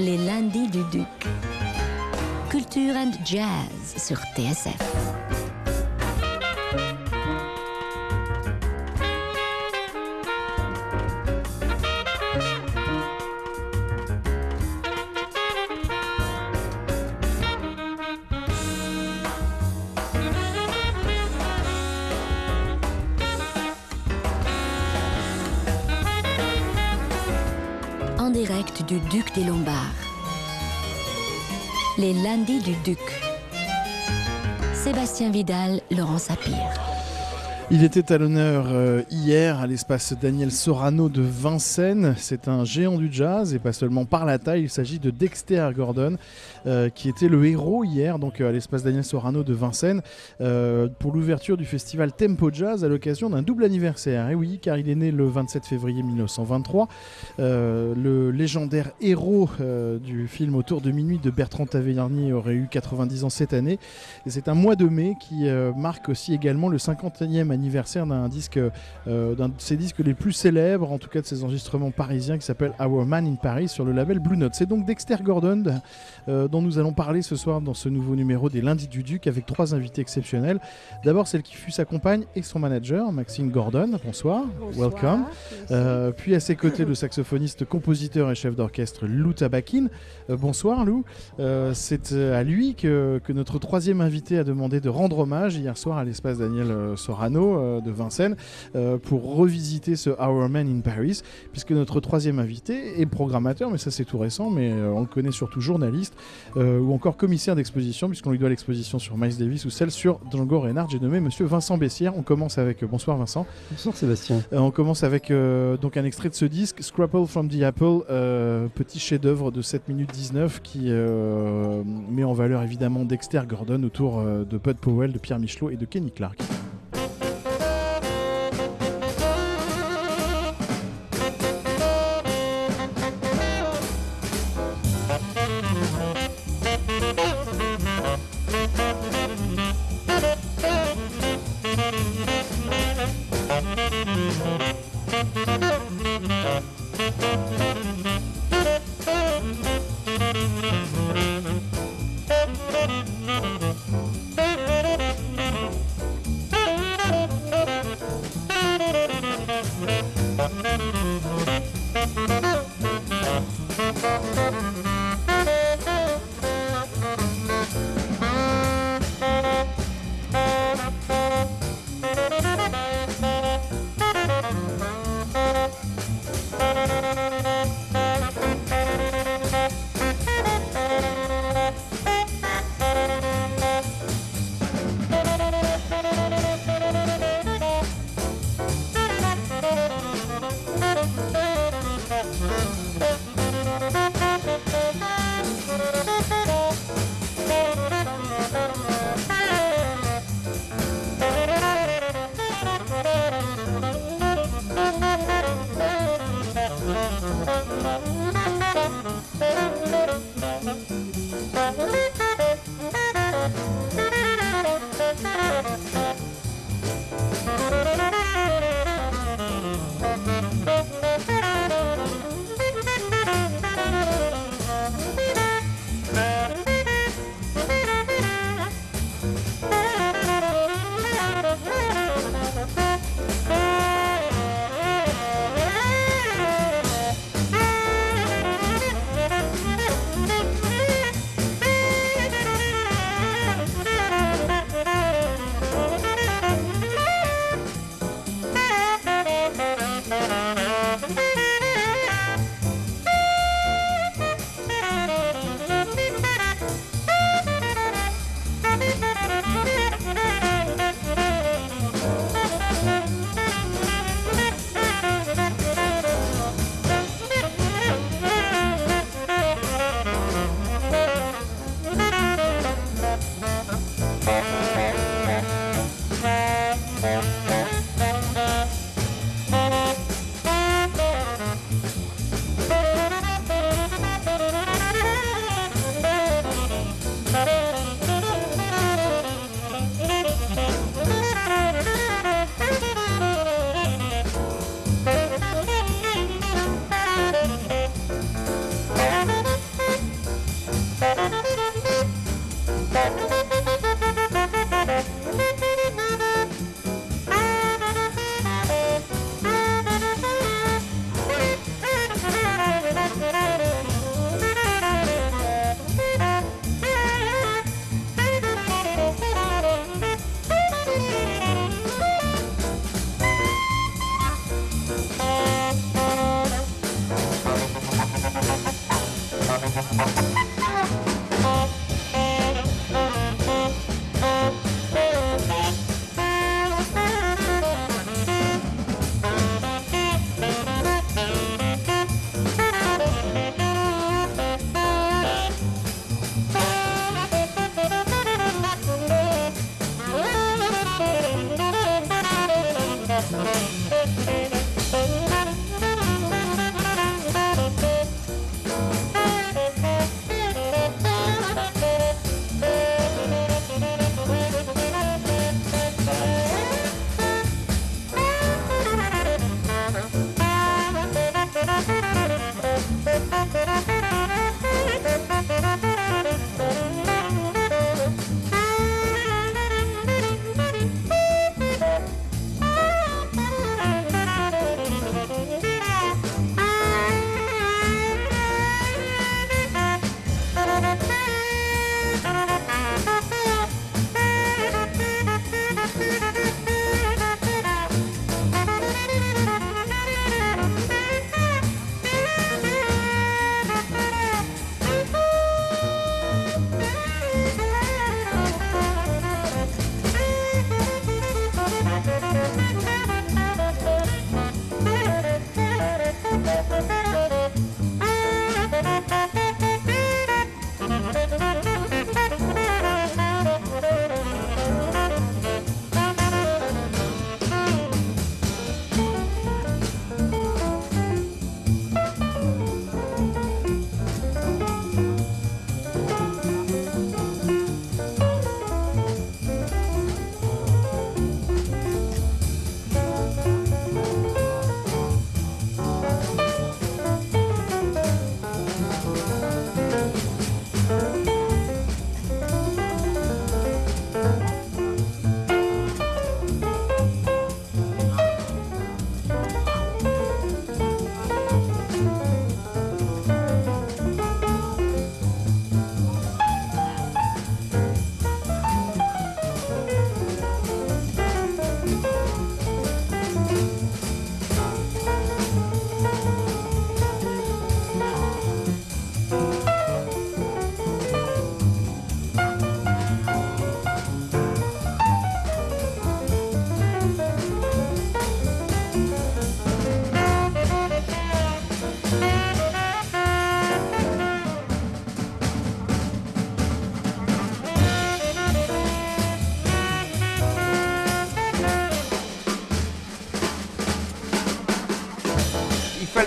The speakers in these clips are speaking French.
Les lundis du Duc. Culture and Jazz sur TSF. En direct du Duc des Lombards. Les lundis du Duc. Sébastien Vidal, Laurent Sapir. Il était à l'honneur euh, hier à l'espace Daniel Sorano de Vincennes. C'est un géant du jazz et pas seulement par la taille. Il s'agit de Dexter Gordon euh, qui était le héros hier donc euh, à l'espace Daniel Sorano de Vincennes pour l'ouverture du festival Tempo Jazz à l'occasion d'un double anniversaire. Et oui, car il est né le 27 février 1923. Euh, le légendaire héros du film Autour de minuit de Bertrand Tavernier aurait eu 90 ans cette année. Et c'est un mois de mai qui marque aussi également le 50e anniversaire d'un disque, euh, d'un de ses disques les plus célèbres, en tout cas de ses enregistrements parisiens, qui s'appelle Our Man in Paris sur le label Blue Note. C'est donc Dexter Gordon euh, dont nous allons parler ce soir dans ce nouveau numéro des Lundis du Duc avec trois invités exceptionnels. D'abord celle qui fut sa compagne et son manager, Maxine Gordon. Bonsoir. Welcome. Euh, puis à ses côtés, le saxophoniste, compositeur et chef d'orchestre Lou Tabakin. Bonsoir Lou. C'est à lui que, que notre troisième invité a demandé de rendre hommage hier soir à l'espace Daniel Sorano euh, de Vincennes euh, pour revisiter ce Our Man in Paris, puisque notre troisième invité est programmateur, mais ça c'est tout récent, mais euh, on le connaît surtout journaliste ou encore commissaire d'exposition, puisqu'on lui doit l'exposition sur Miles Davis ou celle sur Django Reinhardt. J'ai nommé Monsieur Vincent Bessière. On commence avec. bonsoir Vincent. Bonsoir Sébastien. On commence avec donc un extrait de ce disque, Scrapple from the Apple, petit chef-d'œuvre de 7 minutes 19 qui met en valeur évidemment Dexter Gordon autour de Bud Powell, de Pierre Michelot et de Kenny Clark.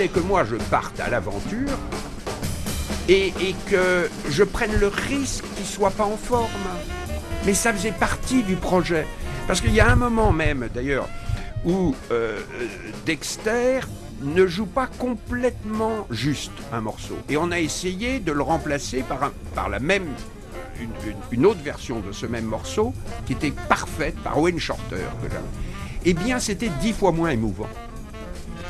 Que moi je parte à l'aventure et, que je prenne le risque qu'il soit pas en forme. Mais ça faisait partie du projet. Parce qu'il y a un moment même, d'ailleurs, où euh, Dexter ne joue pas complètement juste un morceau. Et on a essayé de le remplacer par, un- par la même, une, une- autre version de ce même morceau qui était parfaite par Wayne Shorter. Eh bien, c'était dix fois moins émouvant.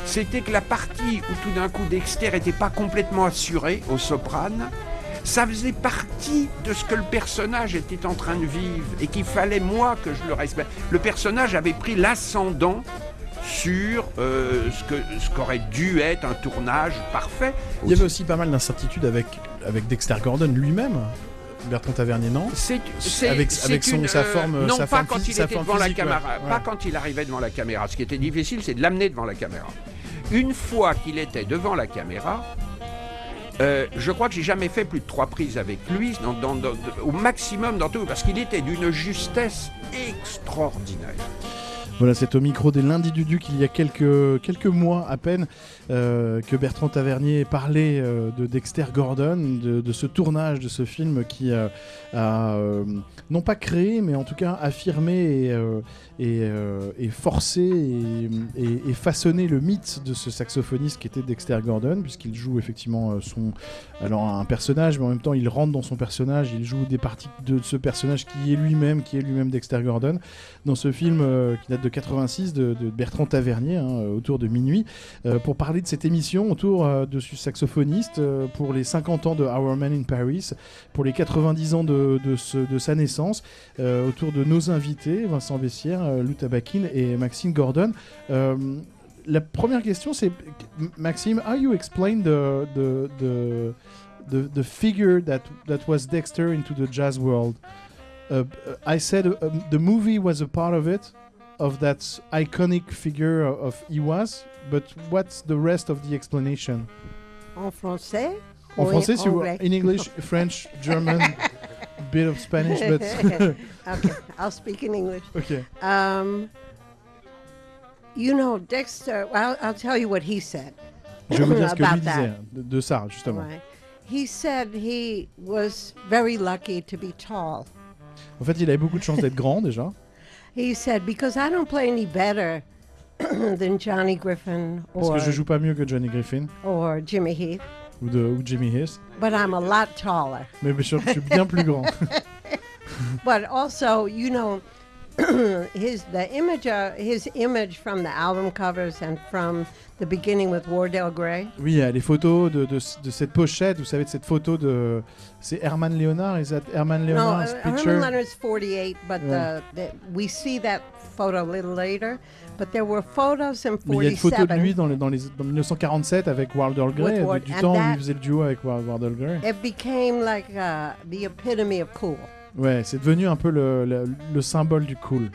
C'était que la partie où tout d'un coup Dexter n'était pas complètement assuré au soprane, ça faisait partie de ce que le personnage était en train de vivre et qu'il fallait moi que je le respecte. Le personnage avait pris l'ascendant sur euh, ce que ce qu'aurait dû être un tournage parfait. Il y avait aussi pas mal d'incertitudes avec, avec Dexter Gordon lui-même. Bertrand Tavernier, non? C'est, Avec- c'est avec son- une, sa euh, forme- non sa pas forme quand physique- il était devant la physique, caméra, Ouais. pas quand il arrivait devant la caméra. Ce qui était difficile, c'est de l'amener devant la caméra. Une fois qu'il était devant la caméra, euh, je crois que j'ai jamais fait plus de trois prises avec lui, au maximum dans tout, parce qu'il était d'une justesse extraordinaire. Voilà, c'est au micro des lundis du Duc il y a quelques, quelques mois à peine euh, que Bertrand Tavernier parlait euh, de Dexter Gordon, de, ce tournage de ce film qui a non pas créé, mais en tout cas affirmé et, et, euh, et forcé et, façonné le mythe de ce saxophoniste qui était Dexter Gordon, puisqu'il joue effectivement euh, son alors un personnage, mais en même temps il rentre dans son personnage, il joue des parties de ce personnage qui est lui-même, qui est lui-même Dexter Gordon. Dans ce film euh, qui date de 86 de, Bertrand Tavernier, hein, autour de minuit, pour parler de cette émission autour de ce saxophoniste, pour les 50 ans de Our Man in Paris, pour les 90 ans de, de, sa naissance, autour de nos invités, Vincent Bessière, euh, Lou Tabakin et Maxime Gordon. Euh, la première question, c'est Maxime, how you explain the the the the, the figure that that was Dexter into the jazz world? Uh, I said uh, um, the movie was a part of it, of that iconic figure of he was, but what's the rest of the explanation? En français? En français, si vous, anglais? in English, French, German, bit of Spanish, but okay, I'll speak in English. okay. Um, you know, Dexter, well, I'll, I'll tell you what he said. Je vais vous dire ce que lui disait de, de ça justement. Right. He said he was very lucky to be tall. En fait, il avait beaucoup de chance d'être grand déjà. He said, because I don't play any better than Johnny Griffin Parce or, que je joue pas mieux que Johnny Griffin or Jimmy Heath, ou, de, ou Jimmy Heath, but I'm a lot taller. mais je, je suis bien plus grand. But also, you know, his the image uh, his image from the album covers and from the beginning with Wardell Gray. Oui, les photos de, de, de cette pochette, vous savez, de cette photo de. C'est Herman Leonard, is that Herman No, Leonard's uh, Herman picture? Leonard's 48, but Yeah. the, the, we see that photo a little later. But there were photos in Mais il y a une photo de 47. lui dans, les, dans, les, dans 1947 avec Wilder Gray, With Ward- du and temps où il faisait le duo avec Wa- Wilder Gray. It became like uh, the epitome of cool. Ouais, c'est devenu un peu le, le, le symbole du cool.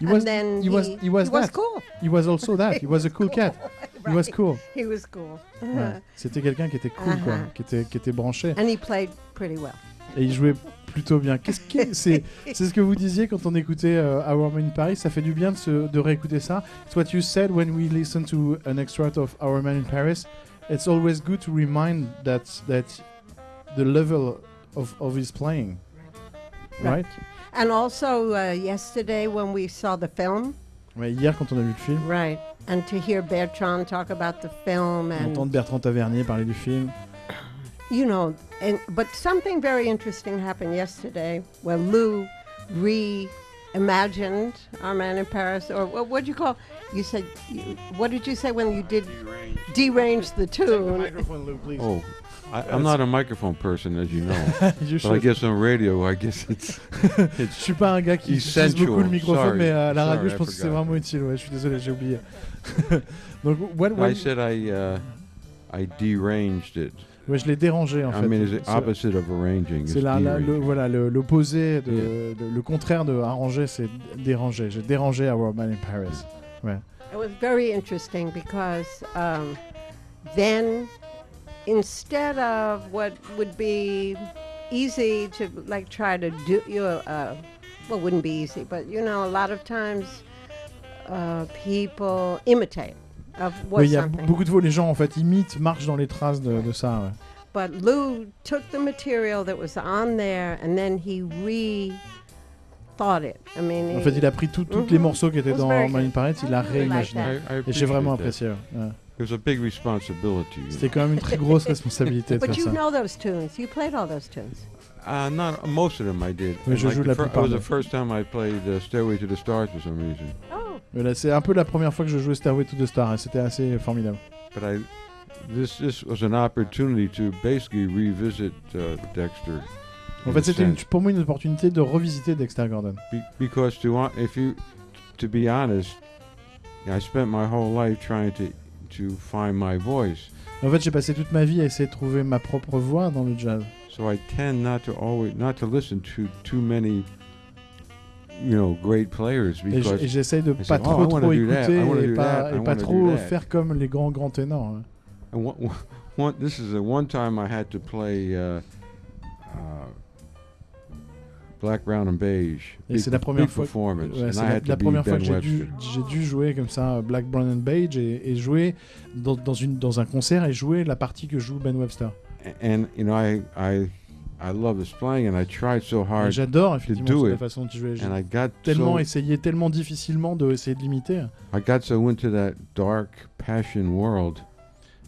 He was, then he was, he was that. cool. He was also that. He was a cool cat. He was cool. He was cool. Ouais. C'était quelqu'un qui était cool, quoi, Uh-huh. qui était, qui était branché. And he played pretty well. Et il jouait plutôt bien. Qu'est-ce que c'est C'est ce que vous disiez quand on écoutait euh, Our Man in Paris. Ça fait du bien de, se, de réécouter ça. It's what you said when we listen to an extract of Our Man in Paris. It's always good to remind that that the level of, of his playing, right? And also uh, yesterday when we saw the film, Ouais, hier, quand on a vu le film, right, and to hear Bertrand talk about the film and entendre Bertrand Tavernier parler du film. You know, and but something very interesting happened yesterday where Lou reimagined Our Man in Paris, or what would you call? You said, you, what did you say when you did derange the tune? microphone, Lou, please. Oh, I, I'm not a microphone person, as you know. You but I guess on radio, I guess it's Je it's suis pas un gars qui utilise beaucoup le microphone, Sorry. mais à la radio, je I pense que c'est forgot. vraiment utile. Ouais, je suis désolé, j'ai oublié. Donc, what, I said I uh, I deranged it. Ouais, je l'ai dérangé en I fait. mean, it's the C'est- opposite of arranging. C'est It's la- la- le, voilà le- l'opposé, de, de- le contraire de arranger, c'est déranger. J'ai dérangé Our Man in Paris. It was very interesting because um, then instead of what would be easy to like try to do, you know, uh, well, wouldn't be easy, but you know, a lot of times uh, people imitate Oui, il y a something. beaucoup de fois, les gens en fait imitent, marchent dans les traces de, de ça. ouais. But Lou took the material that was on there and then he re-thought it. I mean, En he- fait, il a pris tout- tous les Mhm. morceaux qui étaient was dans very Marine. Parade, il l'a really réimaginé. I, I Et j'ai appreciate vraiment that. apprécié. ouais. Ouais. It was a big responsibility. C'était quand même une très grosse responsabilité de But faire you ça. know those tunes. You played all those tunes. Uh, not most of them I did. Mais And je like joue la plupart it was the first time I played uh, Stairway to the Stars for some reason. Oh, C'est un peu la première fois que je jouais Stairway to the Star et c'était assez formidable. But I, this this was an opportunity to basically revisit uh, Dexter. En fait, c'était pour moi une opportunité de revisiter Dexter Gordon. Be- because to want, if you, to be honest, I spent my whole life trying to to find my voice. En fait, j'ai passé toute ma vie à essayer de trouver ma propre voix dans le jazz. So I tend not to always not to listen to too many, you know, great players Et j- because et j'essaye de pas trop oh, trop écouter et pas, et trop faire comme les grands grands ténors. hein. And one, one, one, this is the one time I had to play uh, uh, Black, Brown, and Beige. Et c'est la première fois- performance. Ouais, la, la fois Ben que j'ai dû, jouer comme ça Black, Brown and Beige et, et jouer dans, dans, une, dans un concert et jouer la partie que joue Ben Webster. And you know, I I I love his playing, and I tried so hard, J'adore effectivement do la it. façon dont jouait. J'ai and I got tellement so essayé, tellement difficilement de essayer de l'imiter. I got so into that dark passion world.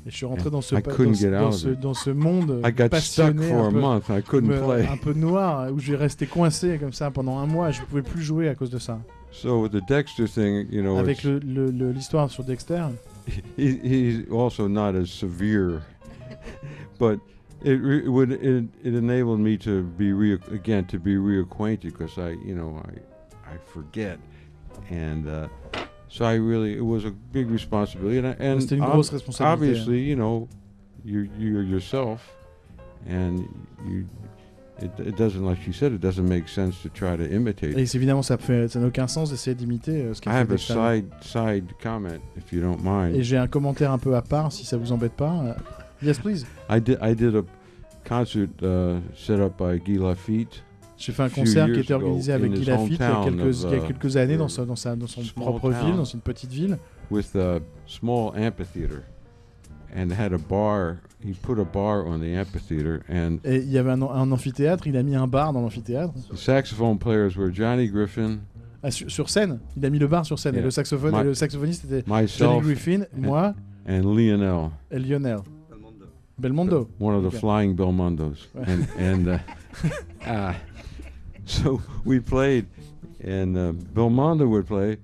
Et je suis rentré dans ce, I pa- couldn't dans, ce- get out dans of ce, it. dans ce monde I got stuck passionné, for un a peu, month. I couldn't play. un peu noir, où j'ai resté coincé comme ça pendant un mois. Je ne pouvais plus jouer à cause de ça. So with the Dexter thing, you know, Avec it's, le- le- l'histoire sur Dexter, he, he's also not as severe, but it, re- it would it, it enabled me to be re- again to be reacquainted because I you know I I forget, and uh, so I really it was a big responsibility, and, I- and ob- obviously you know you you're yourself, and you. It, it doesn't, like she said, it doesn't make sense to try to imitate. Et évidemment, ça fait- ça n'a aucun sens d'essayer d'imiter euh, ce I qu'a fait have a side side comment, if you don't mind. Et j'ai un commentaire un peu à part, si ça vous embête pas. Yes, please. I did I did a concert uh, set up by Guy Lafitte. J'ai fait un concert qui était organisé avec Guy Lafitte il y a quelques, il y a uh, quelques années dans, the sa, dans, sa, dans son propre ville, dans une petite ville. with a small amphitheater and had a bar. He put a bar on the amphitheater, and Et il y avait un, un amphithéâtre, il a mis un bar dans l'amphithéâtre. the saxophone players were Johnny Griffin, Ah, sur, sur scène, il a mis le bar sur scène. Et Yeah. le, saxophone, My- et le saxophoniste était Johnny Griffin, moi and Lionel, et Lionel. Belmondo. one of the Okay. flying Belmondos, and and uh, uh, so we played, and uh, Belmondo would play.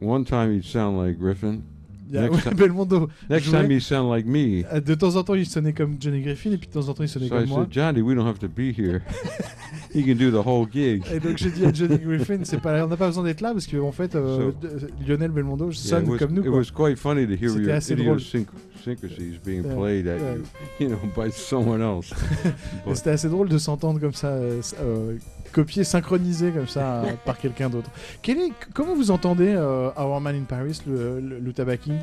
One time he'd sound like Griffin. Il y a- Next ouais, Belmondo. Next time he'd sound like me. Euh, De temps en temps, il sonnait comme Johnny Griffin, et puis de temps en temps, il sonnait So I comme moi. said, Johnny, we don't have to be here. he can do the whole gig. Et donc j'ai dit à Johnny Griffin, c'est pas, on n'a pas besoin d'être là parce qu'en en fait, euh, So- de- Lionel Belmondo Yeah, sonne it was, comme nous. it quoi. was quite funny to hear C'était assez drôle. Idiosyncrasies being played at you, you know, by someone else. C'était assez drôle de s'entendre comme ça, euh, euh, copié, synchronisé comme ça euh, par quelqu'un d'autre. Quel est- comment vous entendez euh, Our Man in Paris, le, le, le Tabac King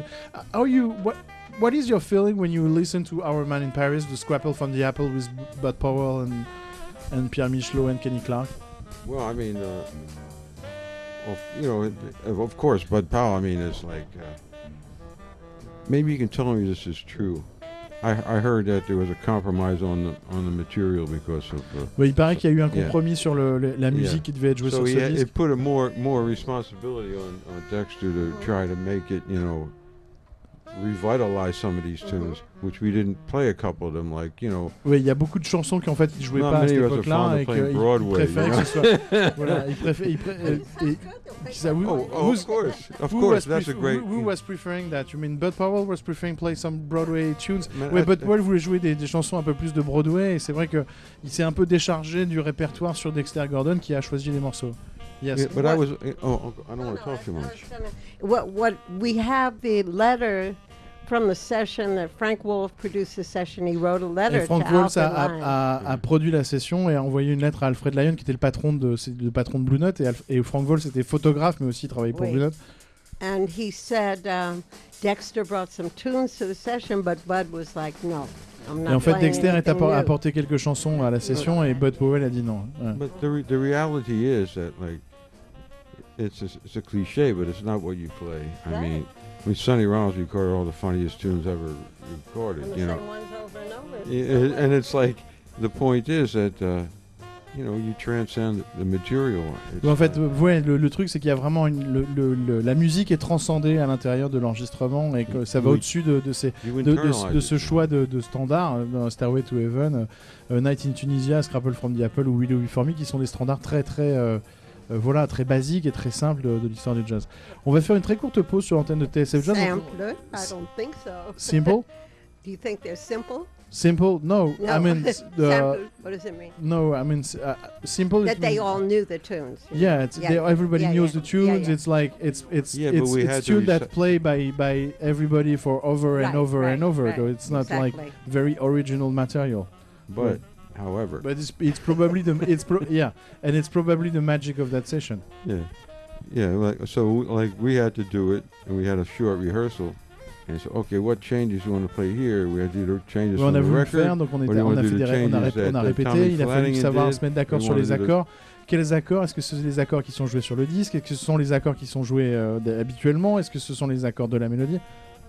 How you, what, what is your feeling when you listen to Our Man in Paris, the Scrapple from the Apple with Bud Powell and, and Pierre Michelot and Kenny Clark? Well, I mean, uh, well, you know, of of course, Bud Powell. I mean, it's like uh, maybe you can tell me this is true. I, I heard that there was a compromise on the on the material because of. Uh, Ouais, Il paraît qu'il y a eu un Yeah. compromis sur le, le- la musique qui devait être jouée so sur ce had, disque. it put a more more responsibility on, on Dexter to try to make it, you know, revitalize some of these tunes, which we didn't play a couple of them, like you know. Oui, il y a beaucoup de chansons qui en fait ils jouaient Not pas à cette many of us are fond époque-là et playing qu'ils Broadway, préfèrent que ce soit. voilà, ils préfèrent. Ils pré- et- et- ça- who- Oh, oh of course, of course, that's a great. Who, who was preferring that? You mean Bud Powell was preferring play some Broadway tunes? Man, Ouais, Bud Powell voulait jouer des, des chansons un peu plus de Broadway et c'est vrai que il s'est un peu déchargé du répertoire sur Dexter Gordon qui a choisi les morceaux. Yes. Yeah, but I was. Oh, I don't want to talk too much. What what we have the letter from the session that Frank Wolf produced the session. He wrote a Et letter Frank to Waltz a, a- a- a produit la session et a envoyé une lettre à Alfred Lyon qui était le patron de, le patron de Blue Note et, Alf- et Frank Waltz était photographe mais aussi travaillait pour Oui. Blue Note. And he said um, Dexter brought some tunes to the session, but Bud was like, no, I'm not Et en fait Dexter est appor- a new. apporté quelques chansons à la session et Bud Powell a dit non. Ouais. But the re- the reality is that like it's a, it's a cliche, but it's not what you play. I Right. mean, I mean, Sonny Rollins recorded all the funniest tunes ever recorded. And the you know, over and over. Yeah, and it's like the point is that uh, you know you transcend the material. It's, En fait, uh, ouais, le, le truc, c'est qu'il y a vraiment une- le- le- le- la musique est transcendée à l'intérieur de l'enregistrement et que ça va au-dessus de, de ces, de, de- de it, ce choix de, de standards euh, dans Stairway to Heaven, euh, euh, Night in Tunisia, Scrapple from the Apple ou Willow For Me, qui sont des standards très très euh, euh, voilà très basiques et très simples de, de l'histoire du jazz. On va faire une très courte pause sur l'antenne de TSF Jazz. Sampler? I don't think so. simple, Do you think they're simple? simple? No, No. I mean, uh, what does it mean? no, I mean uh, simple. That they all knew the tunes. Yeah, it's, they, everybody Yeah, knows yeah. the tunes. Yeah, yeah. It's like it's it's Yeah, it's, it's had to tune that play by by everybody for over and Right, over and right, over. right, though it's not like exactly. very original material. But however, But it's, it's probably the it's pro- yeah, and it's probably the magic of that session. yeah, yeah. Like so, like we had to do it, and we had a short rehearsal. And so, okay, what changes you want to play here? We had to do changes on a the record. faire, donc on, était, on a fait des on a, on répété. Il a fallu savoir se mettre d'accord sur les accords. Quels accords? Est-ce que ce sont les accords qui sont joués sur le disque? Est-ce que ce sont les accords qui sont joués euh, habituellement? Est-ce que ce sont les accords de la mélodie?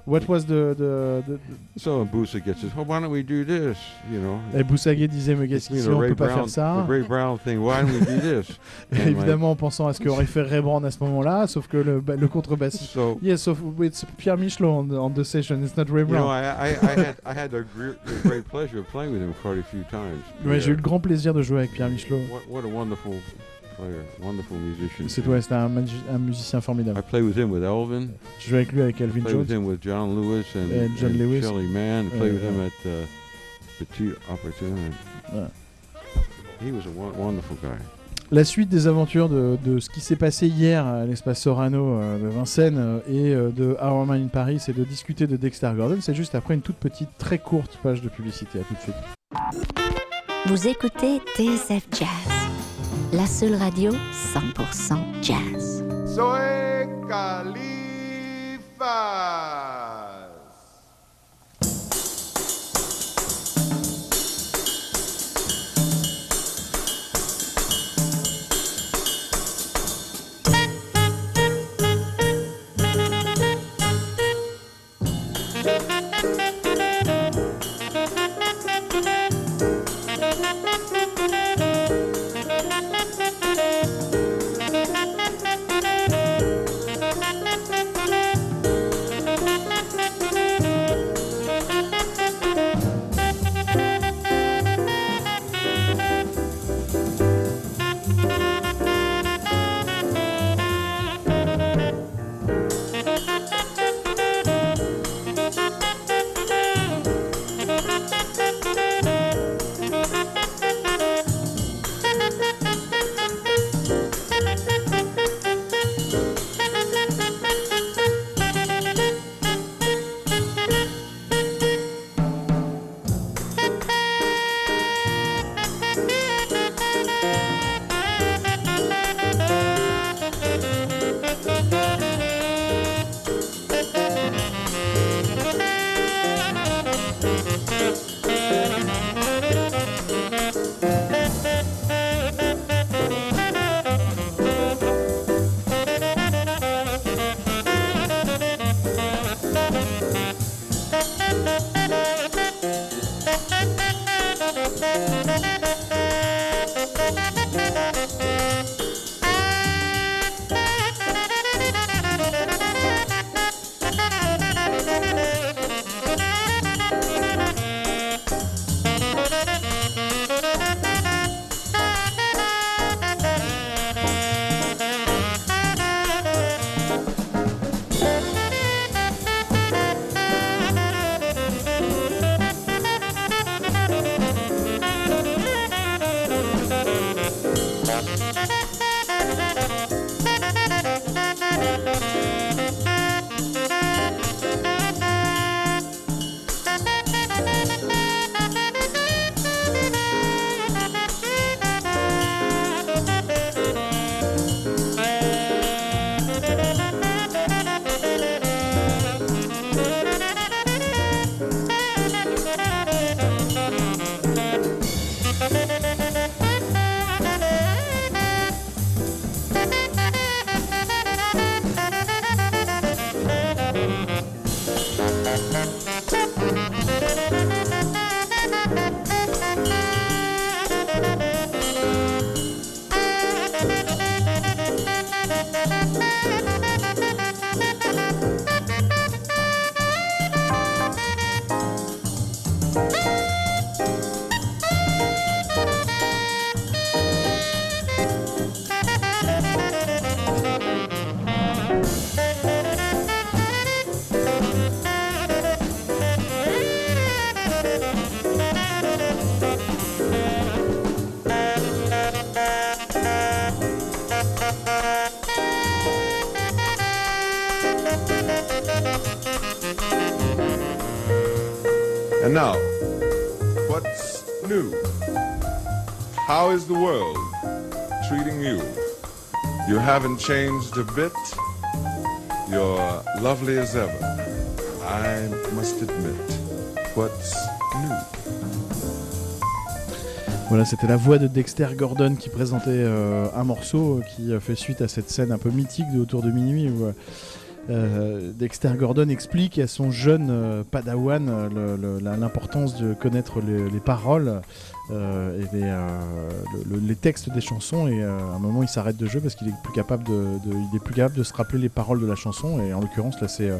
What was the, the, the- So Busa gets this. Well, why don't we do this? You know? Et Boussaguet disait mais qu'est-ce You know, on Ray peut pas Brown, faire ça the Ray Brown thing. Why don't we do this? Évidemment en pensant à ce qu'aurait fait Ray Brown à ce moment-là, sauf que le, le contrebassiste. So Yes, so it's Pierre Michelot on the, on the session. It's not Ray you know, Brown. I, I, I had I had the great pleasure of playing with him quite a few times. Ouais, j'ai eu Yeah. le grand plaisir de jouer avec Pierre Michelot. What, what a wonderful player, wonderful musician. C'est ouais, c'était un, musicien formidable. I played with him with Elvin. Je jouais avec lui avec Elvin played with Jones. him with John Lewis and, And John and Lewis. Shelley Mann. Played with Yeah. him at uh, Petit Yeah. He was a won- wonderful guy. La suite des aventures de, de ce qui s'est passé hier à l'espace Sorano euh, de Vincennes euh, et euh, de Our Man in Paris, c'est de discuter de Dexter Gordon. C'est juste après une toute petite, très courte page de publicité. À tout de suite. Vous écoutez TSF Jazz, la seule radio 100% jazz. Soy. Haven't changed a bit. You're lovely as ever. I must admit, what's new? Voilà, c'était la voix de Dexter Gordon qui présentait euh, un morceau qui euh, fait suite à cette scène un peu mythique de Autour de minuit euh, Dexter Gordon explique à son jeune euh, padawan euh, l'importance de connaître les, les paroles et les, le- le- les textes des chansons et à un moment il s'arrête de jeu parce qu'il est plus capable de, il est plus capable de se rappeler les paroles de la chanson et en l'occurrence là c'est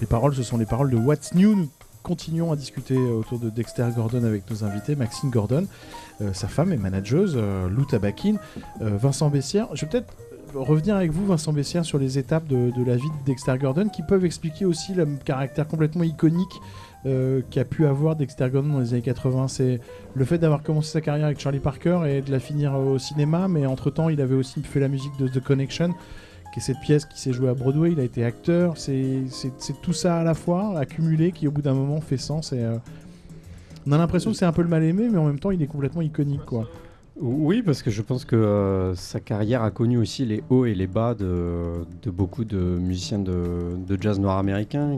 les paroles ce sont les paroles de What's New. Nous continuons à discuter autour de Dexter Gordon avec nos invités Maxine Gordon sa femme est manageuse Lou Tabakin Vincent Bessière je vais peut-être revenir avec vous, Vincent Bessière, sur les étapes de, la vie de Dexter Gordon qui peuvent expliquer aussi le caractère complètement iconique euh, qu'a pu avoir Dexter Gordon dans les années 80. C'est le fait d'avoir commencé sa carrière avec Charlie Parker et de la finir au cinéma, mais entre-temps, il avait aussi fait la musique de The Connection, qui est cette pièce qui s'est jouée à Broadway. Il a été acteur. C'est tout ça à la fois, accumulé, qui au bout d'un moment fait sens. Et, euh, on a l'impression que c'est un peu le mal aimé, mais en même temps, il est complètement iconique. quoi. Oui, parce que je pense que euh, sa carrière a connu aussi les hauts et les bas de, beaucoup de musiciens de, jazz nord-américains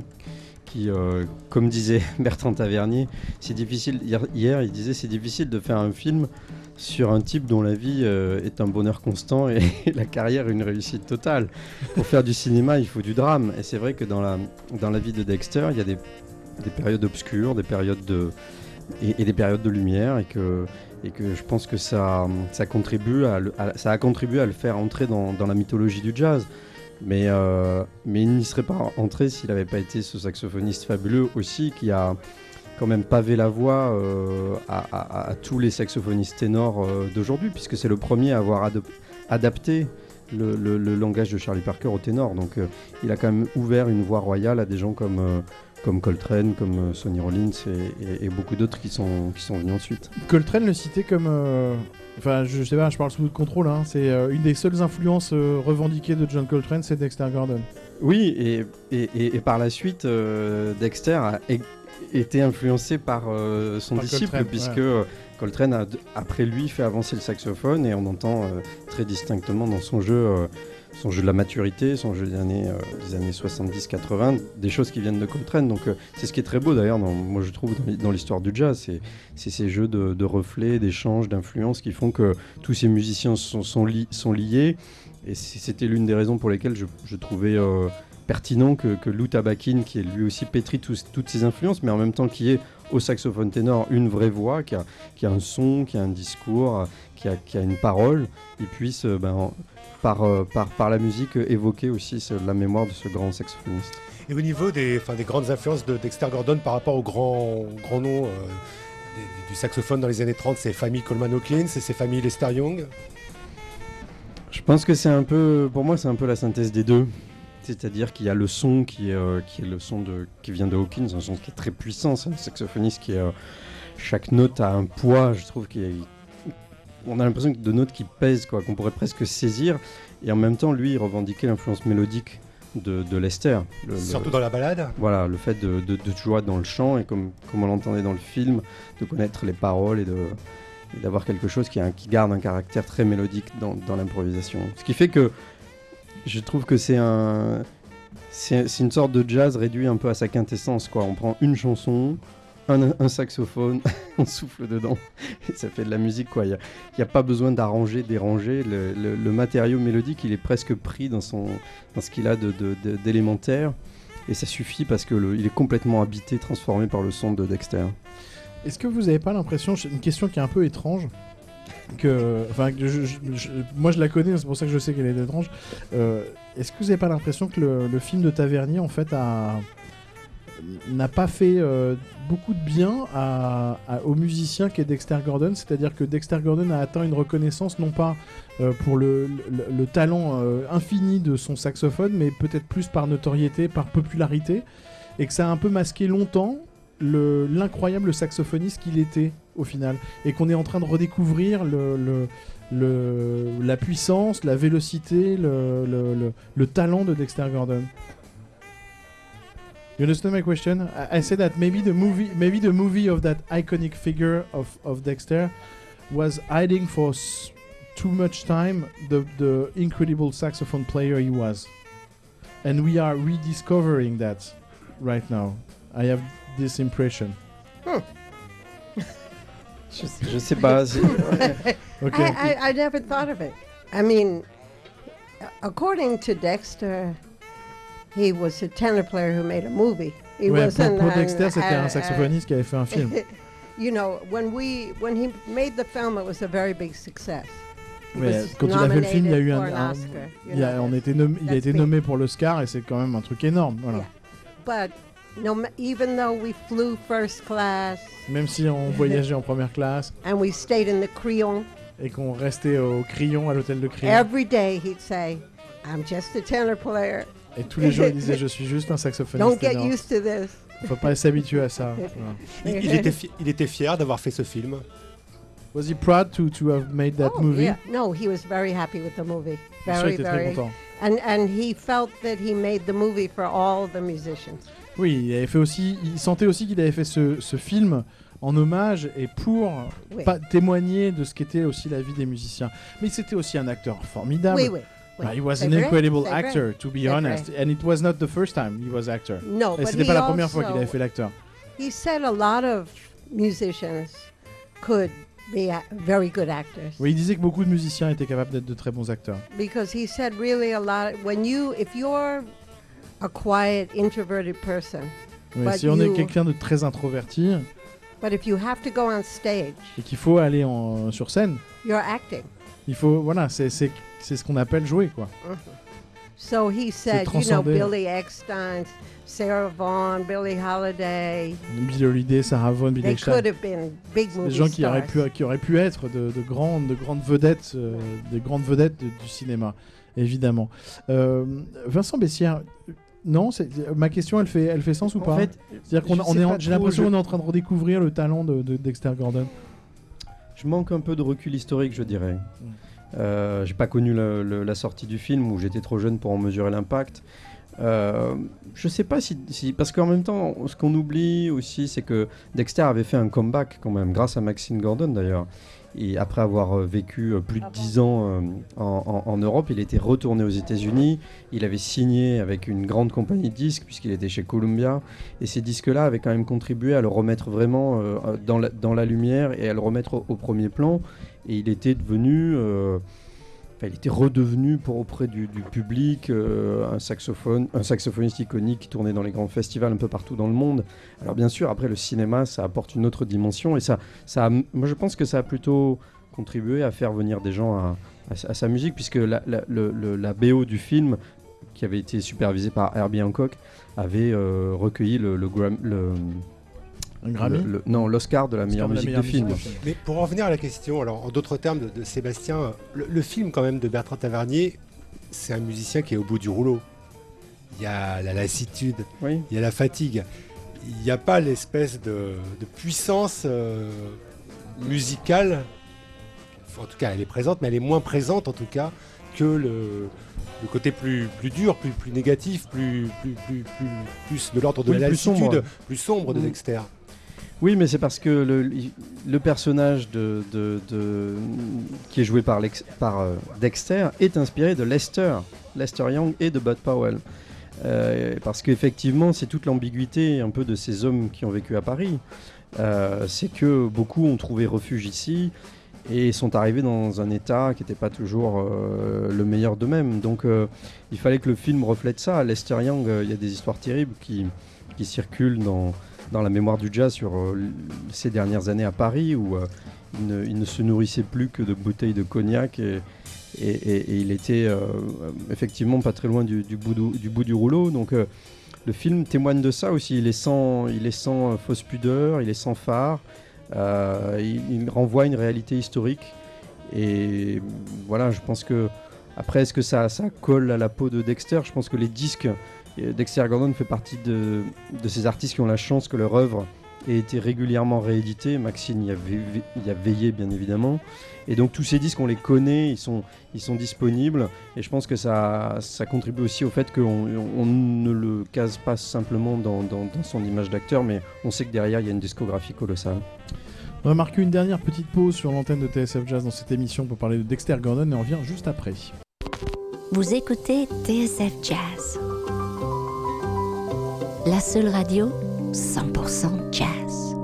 qui, euh, comme disait Bertrand Tavernier, c'est difficile. Hier, il disait c'est difficile de faire un film sur un type dont la vie euh, est un bonheur constant et la carrière une réussite totale. Pour faire du cinéma, il faut du drame. Et c'est vrai que dans la, dans la vie de Dexter, il y a des, des périodes obscures, des périodes de, et des périodes de lumière, et que, et que je pense que ça, ça, contribue à ça a contribué à le faire entrer dans, la mythologie du jazz. Mais, euh, mais il n'y serait pas entré s'il n'avait pas été ce saxophoniste fabuleux aussi qui a quand même pavé la voie euh, à, tous les saxophonistes ténors euh, d'aujourd'hui, puisque c'est le premier à avoir adapté le, le- langage de Charlie Parker au ténor. Donc il a quand même ouvert une voie royale à des gens comme, comme Coltrane, comme euh, Sonny Rollins et, et- et beaucoup d'autres qui sont, qui sont venus ensuite. Coltrane le citait comme. euh, Enfin, je, je sais pas, je parle sous votre contrôle. hein, c'est euh, une des seules influences euh, revendiquées de John Coltrane, c'est Dexter Gordon. Oui, et, et- et- par la suite, Dexter a été influencé par son Par disciple, Coltrane, puisque ouais. Coltrane a, après lui, fait avancer le saxophone, et on entend très distinctement dans son jeu, son jeu de la maturité, son jeu des années, euh, des années 70-80, des choses qui viennent de Coltrane. Donc euh, c'est ce qui est très beau d'ailleurs, moi je trouve, dans l'hi- dans l'histoire du jazz, c'est ces jeux de, reflets, d'échanges, d'influences qui font que tous ces musiciens sont, sont, li- sont liés. Et c'était l'une des raisons pour lesquelles je, trouvais euh, pertinent que, Lou Tabakin, qui est lui aussi pétri toutes ces influences, mais en même temps qui est au saxophone ténor une vraie voix, qui a, qui a un son, qui a un discours, qui a, qui a une parole, il puisse, ben, en- par, euh, par, par la musique, euh, évoquer aussi la mémoire de ce grand saxophoniste. Et au niveau des, enfin, des grandes influences de Dexter Gordon par rapport aux grands, grands noms euh, des- du saxophone dans les années 30, c'est famille Coleman Hawkins et c'est famille Lester Young? Je pense que c'est un peu, pour moi, c'est un peu la synthèse des deux. C'est-à-dire qu'il y a le son qui est, euh, qui est le son de, qui vient de Hawkins, un son qui est très puissant, c'est un saxophoniste qui est, euh, chaque note a un poids, je trouve qu'il y a- on a l'impression que de notes qui pèsent, quoi, qu'on pourrait presque saisir. Et en même temps, lui, il revendiquait l'influence mélodique de, de Lester. Le- le- Surtout dans la balade. voilà, le fait de, de, être dans le chant et comme, comme on l'entendait dans le film, de connaître les paroles et de et d'avoir quelque chose qui, a un- qui garde un caractère très mélodique dans, dans l'improvisation. Ce qui fait que je trouve que c'est un c'est c'est une sorte de jazz réduit un peu à sa quintessence quoi. On prend une chanson, un, saxophone, on souffle dedans et ça fait de la musique quoi. Il n'y a, pas besoin d'arranger, déranger. Le, matériau mélodique il est presque pris dans, son, ce qu'il a d'élémentaire. Et ça suffit parce que le- il est complètement habité, transformé par le son de Dexter. Est-ce que vous n'avez pas l'impression, une question qui est un peu étrange, que, enfin, moi je la connais, c'est pour ça que je sais qu'elle est étrange. Euh, Est-ce que vous n'avez pas l'impression que le film de Tavernier en fait a n'a pas fait euh, beaucoup de bien aux musiciens qu'est Dexter Gordon, c'est-à-dire que Dexter Gordon a atteint une reconnaissance non pas euh, pour le, le- le talent euh, infini de son saxophone, mais peut-être plus par notoriété, par popularité, et que ça a un peu masqué longtemps le- l'incroyable saxophoniste qu'il était au final. Et qu'on est en train de redécouvrir la puissance, la vélocité, le talent de Dexter Gordon. You understand my question? I, I said that maybe the movie, maybe the movie of that iconic figure of, of Dexter was hiding for s- too much time the the incredible saxophone player he was, and we are rediscovering that right now. I have this impression. Je, je sais pas. Okay. I, I, I never thought of it. I mean, according to Dexter, he was a tenor player who made a movie. He Ouais, pour, wasn't pour an- Dexter, c'était un saxophoniste qui avait fait un film. you know, when we when he made the film, it was a very big success. Ouais, quand il a fait le film, il y a eu un, un- Oscar, il, a- on était nommé- il a été big. nommé pour l'Oscar et c'est quand même un truc énorme. Voilà. Yeah. But no, even though we flew first class Même si on voyageait en première classe and we stayed in the Creole, et qu'on restait au Crillon, à l'hôtel de Crillon, every day he'd say, "I'm just a tenor player. Et tous les jours il disait je suis juste un saxophoniste. Don't get used to this." Faut pas s'habituer à ça. Il, il était, il était fier d'avoir fait ce film. Was he proud to, to have made that Oh, movie? yeah. No, he was very happy with the movie. Very, very. And and he felt that he made the movie for all the musicians. Oui, il avait fait aussi, il sentait aussi qu'il avait fait ce, ce film en hommage et pour Oui. pas témoigner de ce qu'était aussi la vie des musiciens. Mais c'était aussi un acteur formidable. Oui, oui. Oui. Bah, he was C'est an vrai, incredible c'est vrai. actor, to be C'est honest. And it was not the first time he was actor. No, Et c'était he pas la première fois qu'il avait fait l'acteur. He said a lot of musicians could be very good actors Oui, il disait que beaucoup de musiciens étaient capables d'être de très bons acteurs. because he said really a lot. When you, if you're a quiet, introverted person, Ouais, But si on est you- quelqu'un de très introverti but if you have to go on stage, et qu'il faut aller en, sur scène, you're acting. il faut, voilà, c'est c'est- ce qu'on appelle jouer, quoi. So he said, you know, transcender. Billy Eckstein, Sarah Vaughan, Billie Holiday, Bill Holiday, Sarah Vaughan, Billy Eckstein. could have been big Des gens qui auraient, pu, qui auraient pu être de, de grandes, de grandes vedettes, euh, des grandes vedettes de- du cinéma, évidemment. Euh, Vincent Bessière, non, ma question, elle fait, elle fait sens ou En pas fait, C'est-à-dire qu'on on est j'ai l'impression je- qu'on est en train de redécouvrir le talent de, de Dexter Gordon. Je manque un peu de recul historique, je dirais. Euh, j'ai pas connu le- le- la sortie du film où j'étais trop jeune pour en mesurer l'impact. Euh, je sais pas si, si- parce qu'en même temps, ce qu'on oublie aussi, c'est que Dexter avait fait un comeback quand même, grâce à Maxine Gordon d'ailleurs. Et après avoir euh, vécu euh, plus de 10 ans euh, en, en- en Europe, il était retourné aux États-Unis. Il avait signé avec une grande compagnie de disques, puisqu'il était chez Columbia. Et ces disques-là avaient quand même contribué à le remettre vraiment dans, la, dans la lumière et à le remettre au, au premier plan. Et il était devenu. euh, il était redevenu pour auprès du, public euh, un, saxophone, un saxophoniste iconique qui tournait dans les grands festivals un peu partout dans le monde. Alors bien sûr, après le cinéma, ça apporte une autre dimension et ça, ça, moi je pense que ça a plutôt contribué à faire venir des gens à, sa musique puisque la, BO du film qui avait été supervisée par Herbie Hancock avait euh, recueilli le, le, le- Un Grammy le- le- non l'Oscar de la meilleure de la musique meilleure de film. musique de film. Mais pour en revenir à la question, alors en d'autres termes de, de Sébastien, le, le film quand même de Bertrand Tavernier, c'est un musicien qui est au bout du rouleau. Il y a la lassitude, Oui. il y a la fatigue. Il n'y a pas l'espèce de, de puissance euh, musicale. En tout cas, elle est présente, mais elle est moins présente en tout cas que le, le côté plus, plus dur, plus, plus négatif, plus, plus, plus, plus, plus de l'ordre de Oui, la plus lassitude, sombre. plus sombre de Mm. Dexter. Oui, mais c'est parce que le, personnage qui est joué par, euh, Dexter est inspiré de Lester, Lester Young et de Bud Powell. Euh, parce qu'effectivement, c'est toute l'ambiguïté un peu de ces hommes qui ont vécu à Paris. Euh, c'est que beaucoup ont trouvé refuge ici et sont arrivés dans un état qui n'était pas toujours le meilleur d'eux-mêmes. Donc il fallait que le film reflète ça. Lester Young, il y a des histoires terribles qui circulent dans, dans la mémoire du jazz sur euh, ces dernières années à Paris où euh, il, ne, se nourrissait plus que de bouteilles de cognac et, il était euh, effectivement pas très loin du, bout, du, rouleau. Donc le film témoigne de ça aussi. Il est sans, fausse pudeur, il est sans phare. Il, il renvoie une réalité historique. Et voilà, je pense que après, est-ce que ça, colle à la peau de Dexter? Je pense que les disques, Dexter Gordon fait partie de, de ces artistes qui ont la chance que leur œuvre ait été régulièrement rééditée. Maxine y a, ve- y a veillé, bien évidemment. Et donc tous ces disques, on les connaît, ils sont, ils sont disponibles. Et je pense que ça, ça contribue aussi au fait qu'on on ne le case pas simplement dans, dans- dans son image d'acteur, mais on sait que derrière il y a une discographie colossale. On va marquer une dernière petite pause sur l'antenne de TSF Jazz dans cette émission pour parler de Dexter Gordon et on revient juste après. Vous écoutez TSF Jazz. La seule radio 100% jazz.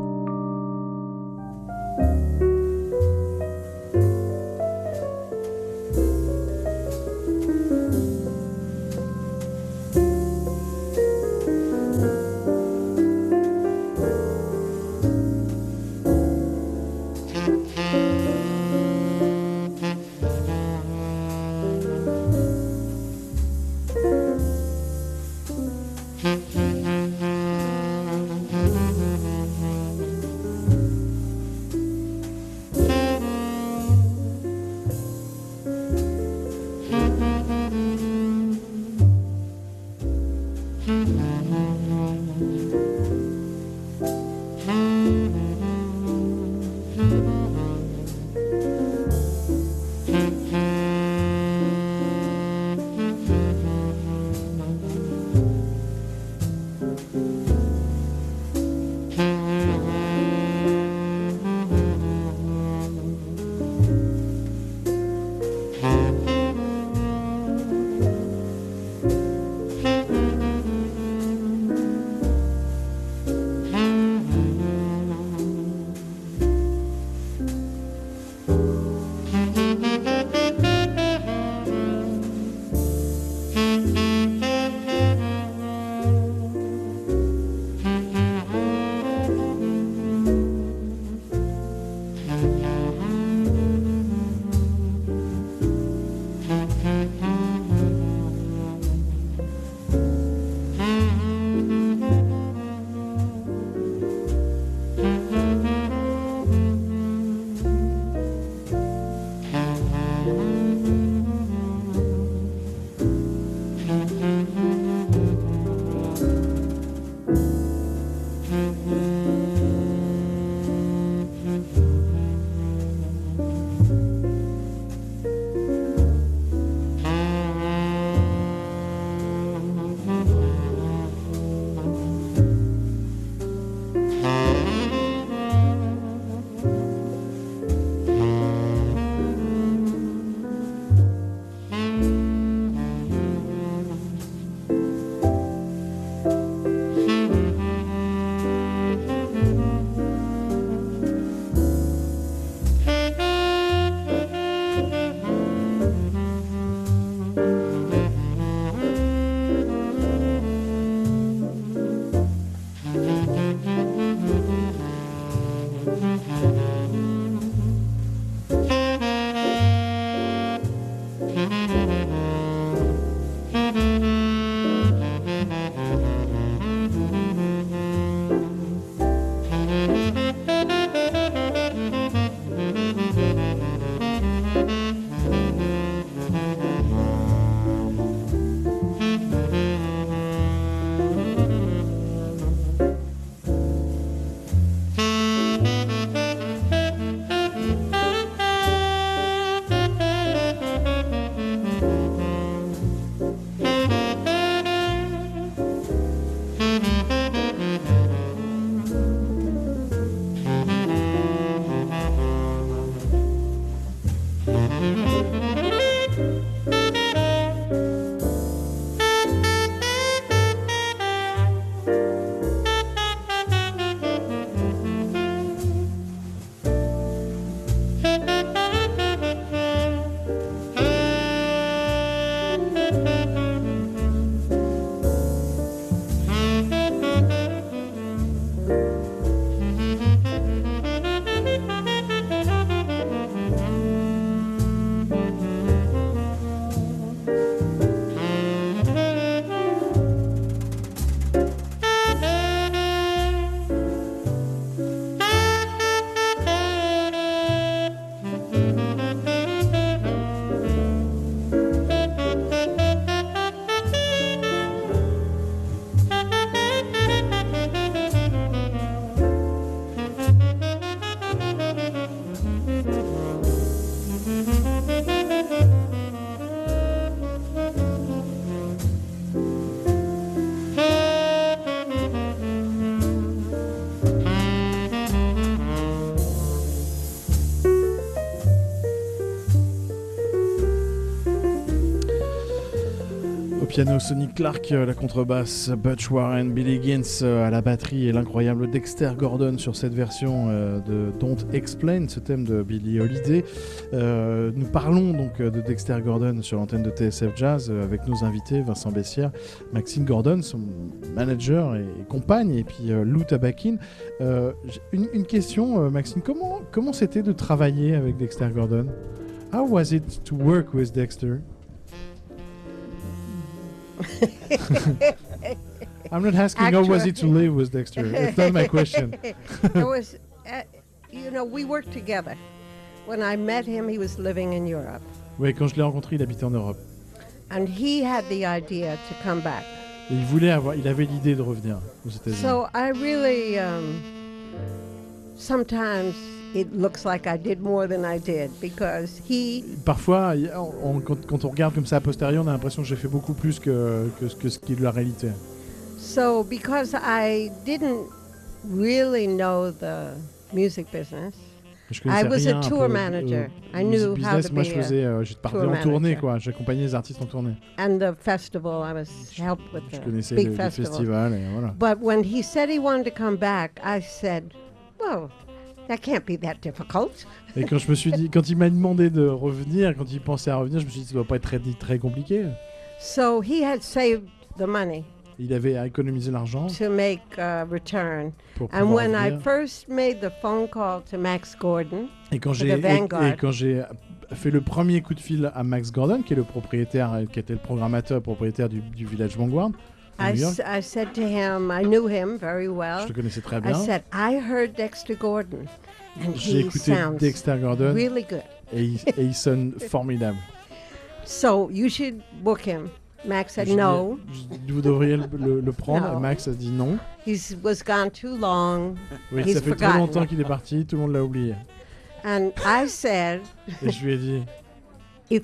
Piano Sonny Clark, euh, la contrebasse Butch Warren, Billy Gins euh, à la batterie et l'incroyable Dexter Gordon sur cette version euh, de Don't Explain, ce thème de Billy Holiday. Nous parlons donc de Dexter Gordon sur l'antenne de TSF Jazz avec nos invités Vincent Bessière, Maxime Gordon, son manager et, compagne, et puis Lou Tabakin. Une, question, Maxime, comment comment c'était de travailler avec Dexter Gordon? How was it to work with Dexter? I'm not asking how was it to live with Dexter. It's not my question. it was, uh, you know, we worked together. When I met him, he was living in Europe, Oui, quand je l'ai rencontré, il habitait en Europe. and he had the idea to come back. Et il voulait avoir, il avait l'idée de revenir aux États-Unis. So I really, um, sometimes it looks like I did more than I did because he Parfois, on- on- quand, quand on regarde comme ça a posteriori, on a l'impression que j'ai fait beaucoup plus que, que, ce- que ce qui est de la réalité. So, because I didn't really know the music business, Je I was a tour au- manager. au I knew how to Moi, be je a faisais, euh, je partais tour en tournée, manager. quoi. J'accompagnais les artistes en tournée. and the festival, I was helped with Je the connaissais big le festival. festival et voilà. But when he said he wanted to come back, I said, "Well, that can't be that difficult." Et quand je me suis dit, quand il m'a demandé de revenir, quand il pensait à revenir, je me suis dit, ça doit pas être très, très compliqué. So he had saved the money Il avait économisé l'argent to make a return. pour And pouvoir when I revenir. first made the phone call to Max Gordon, Et quand j'ai et, quand j'ai fait le premier coup de fil à Max Gordon, qui est le propriétaire, euh, qui était le programmateur propriétaire du, du Village Vanguard, I, I said to him, I knew him very je well. le connaissais très I bien. said, I heard Dexter Gordon, and J'ai he écouté sounds Dexter Gordon really good. et il, et il sonne formidable. So you should book him. Max said Je dis, no. je- Vous devriez le, le- le prendre. No. Max a dit non. He was gone too long. Oui, He's ça fait trop forgotten. longtemps qu'il est parti, tout le monde l'a oublié. And I said, Et je lui ai dit, et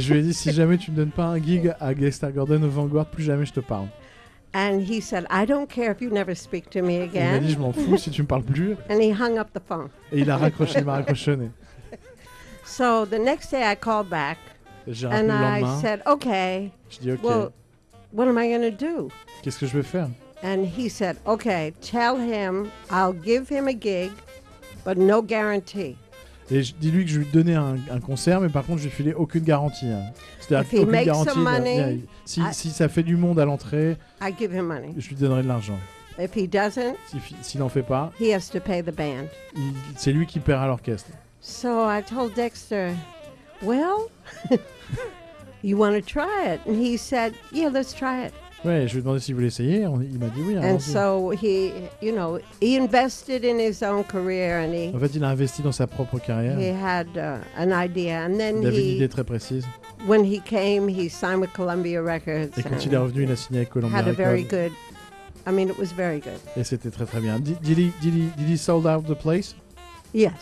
je lui ai dit, si jamais tu me donnes pas un gig à Dexter Gordon au Vanguard, plus jamais je te parle. And he said, I don't care if you never speak to me Et il m'a dit, again. je m'en fous si tu me parles plus. And he hung up the phone. Et il a raccroché, il m'a nez. So the next day I called back Et J'ai rappelé I said, okay, Je dis, ok, well, what am I going to do? qu'est-ce que je vais faire? And he said, okay, tell him I'll give him a gig, but no guarantee. Et je dis-lui que je lui donnais un, un concert, mais par contre, je lui filais aucune garantie. hein. C'est-à-dire aucune garantie. money, si, I- si ça fait du monde à l'entrée, I give him money. je lui donnerai de l'argent. If he doesn't, Si- S'il n'en fait pas, he has to pay the band. il- c'est lui qui paiera l'orchestre. So I told Dexter, well, you want to try it? And he said, yeah, let's try it. Ouais, je lui ai demandé s'il voulait essayer. on- il m'a dit oui. And so he, you know, he invested in his own career and he, En fait, il a investi dans sa propre carrière. he had uh, an idea. And then Il avait une idée très précise. when he came, he signed with Columbia Records. Et quand and il est revenu, il a signé avec Columbia had a very Records. good, I mean, it was very good. Et c'était très très bien. Did, did he, did, he, did he sold out the place? Yes.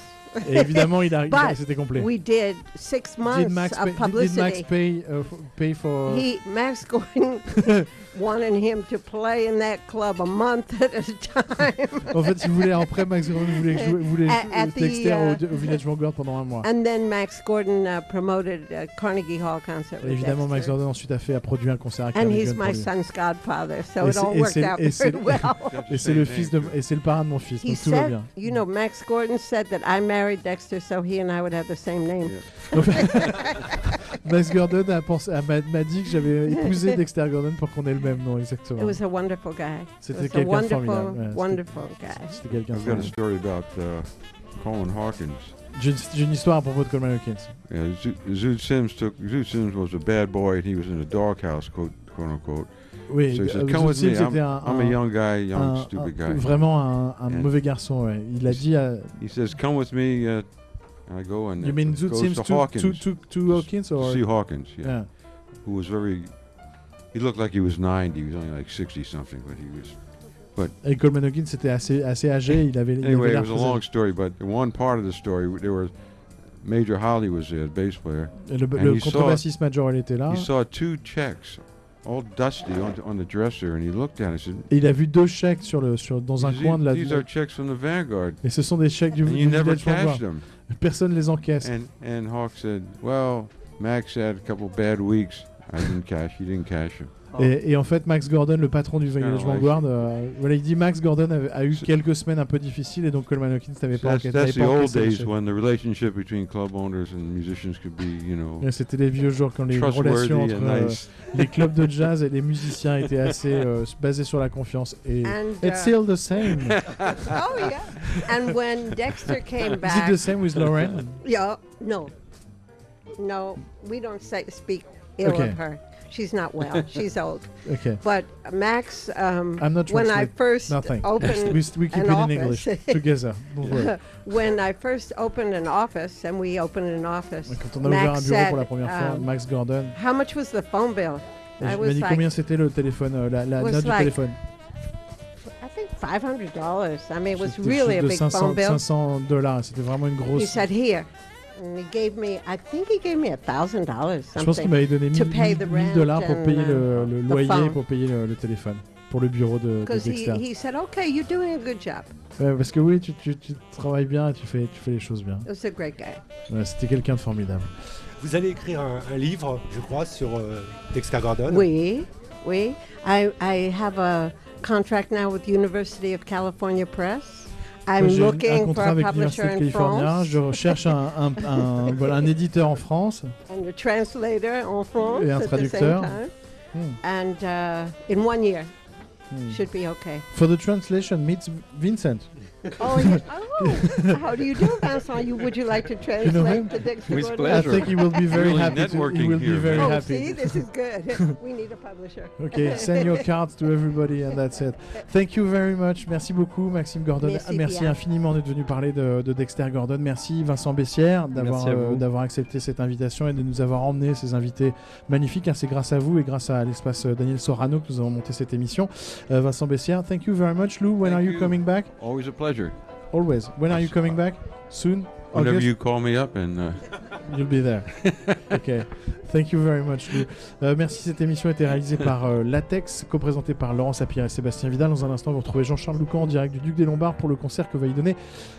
Et évidemment, il a, a- c'était complet. We did six months Did Max, of pay, did, did Max publicity. pay, uh, pay for... He Max Gordon wanted him to play in that club a month at a time. En fait, il voulait après Max Gordon voulait jouer, voulait Dexter uh, au, au Village Vanguard pendant un mois. and then Max Gordon uh, promoted a Carnegie Hall concert. Et évidemment, Max. Gordon ensuite a fait a produit un concert à And Carnegie he's my lui. son's godfather, so Et it c'est- all worked out very well. Et c'est le fils de, et c'est le parrain de mon fils, He donc tout va said, bien. you know, Max Gordon said that I married Dexter so he and I would have the same name. Max Gordon a pensé, m'a dit que j'avais épousé Dexter Gordon pour qu'on ait le même nom, exactement. It was a wonderful guy. It C'était was a quelqu'un de wonderful, formidable. ouais, wonderful guy. C'était quelqu'un de I've got a story about uh, Colin Hawkins. J'ai une- histoire à propos de Coleman Hawkins. Yeah, Zoot, Zoot Sims took Zoot Sims was a bad boy and he was in a doghouse, quote, quote unquote. Oui, So he said, euh, "Come Zoot with me. Sims I'm, était un, I'm a un- young guy, young un- stupid un- guy." vraiment un, un And- mauvais garçon. ouais. Il a dit à, He says, "Come with me." Uh, and I go and You uh, mean Sims to to, Hawkins. to, to, to Hawkins or? See Hawkins, yeah, Yeah. who was very. He looked like he was 90. He was only like 60 something, but he was. Et Coleman Hawkins était assez, assez âgé. Il avait, il avait Anyway, it was a long story, but one part of the story, there was Major Holly was there, the bass player. Et Le, And le he contrebassiste major, il était là. He saw two checks, all dusty on, on the dresser, and he looked at it and said, Et il a vu deux chèques sur le, sur, dans un "These- coin de la. These are checks from the Vanguard, Et ce sont des chèques du, and du you never cashed them." Personne les encaisse. And and Hawk said, "Well, Max had a couple bad weeks. I didn't cash. He didn't cash him." Et, et en fait, Max Gordon, le patron du Village Ah, ouais. Vanguard, euh, voilà, il dit Max Gordon a, eu quelques semaines un peu difficiles et donc Coleman Hawkins n'avait pas, that's, encaissé- that's n'avait the pas old encaissé les days chèques. when the relationship between club owners and musicians could be, you know, C'était les vieux jours quand les relations entre euh, nice. les clubs de jazz et les musiciens étaient assez euh, basés sur la confiance. Et And, it's uh, still the same. oh yeah. And when Dexter came Is it back, the same with Lauren? yeah, no, no, we don't say speak ill Okay. of her. She's not well. She's old. Okay. But Max, um, I'm not when I first Nothing. opened we, we keep an it in English together. When I first opened an office, and we opened an office, Quand on a Max bureau pour la said, um, Max Gordon, how much was the phone bill? il I was like, combien c'était le téléphone, euh, la, la was note du like téléphone. I think five hundred dollars. I mean, it was really a big 500, phone bill. 500 dollars. C'était vraiment une He grosse. said, "Here," and he gave me. I think he gave me a thousand dollars. Je pense qu'il Something. m'avait donné to 1000 pay the 1000 dollars pour rent payer le, loyer, pour payer le, le téléphone, pour le bureau de, de Because he, he said, "Okay, you're doing a good job." Ouais, parce que oui, tu, tu, tu travailles bien et tu fais, tu fais les choses bien. It was a great guy. Ouais, C'était quelqu'un de formidable. Vous allez écrire un, un livre, je crois, sur euh, Dexter Gordon. We, we. I I have a contract now with University of California Press. I'm J'ai un contrat a avec l'Université de Californie. Je recherche un, un, un- voilà, un éditeur en France. and a translator en France Et un traducteur. Hmm. And uh, in one year, Hmm. should be okay. For the translation, meet Vincent. Oh, yeah. oh, how do you do, Vincent? You, would you like to translate know him? the Gordon? I think he will be very Really happy. To, he networking will be here, very man. Oh, happy. see, this is good. we need a publisher. Ok, send your cards to everybody and that's it. Thank you very much. Merci beaucoup, Maxime Gordon. Merci Merci bien. infiniment d'être venu parler de, de Dexter Gordon. Merci Vincent Bessière d'avoir euh, d'avoir accepté cette invitation et de nous avoir emmené ces invités magnifiques. car C'est grâce à vous et grâce à l'espace euh, Daniel Sorano que nous avons monté cette émission. Euh, Vincent Bessière, thank you very much. Lou, when Thank are you, you. coming back? Always a pleasure. Always. When are you coming back? Soon? Whenever August? you call me up and uh, You'll be there. ok. Thank you very much, Lou. Euh, merci. Cette émission a été réalisée par euh, Latex, co-présentée par Laurent Sapir et Sébastien Vidal. Dans un instant, vous retrouvez Jean-Charles Loucan en direct du Duc des Lombards pour le concert que va y donner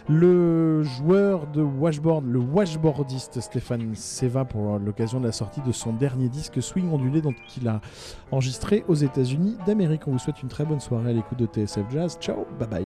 le joueur de washboard, le washboardiste Stéphane Seva pour l'occasion de la sortie de son dernier disque Swing Ondulé, dont il a enregistré aux États-Unis d'Amérique. On vous souhaite une très bonne soirée à l'écoute de TSF Jazz. Ciao, bye bye.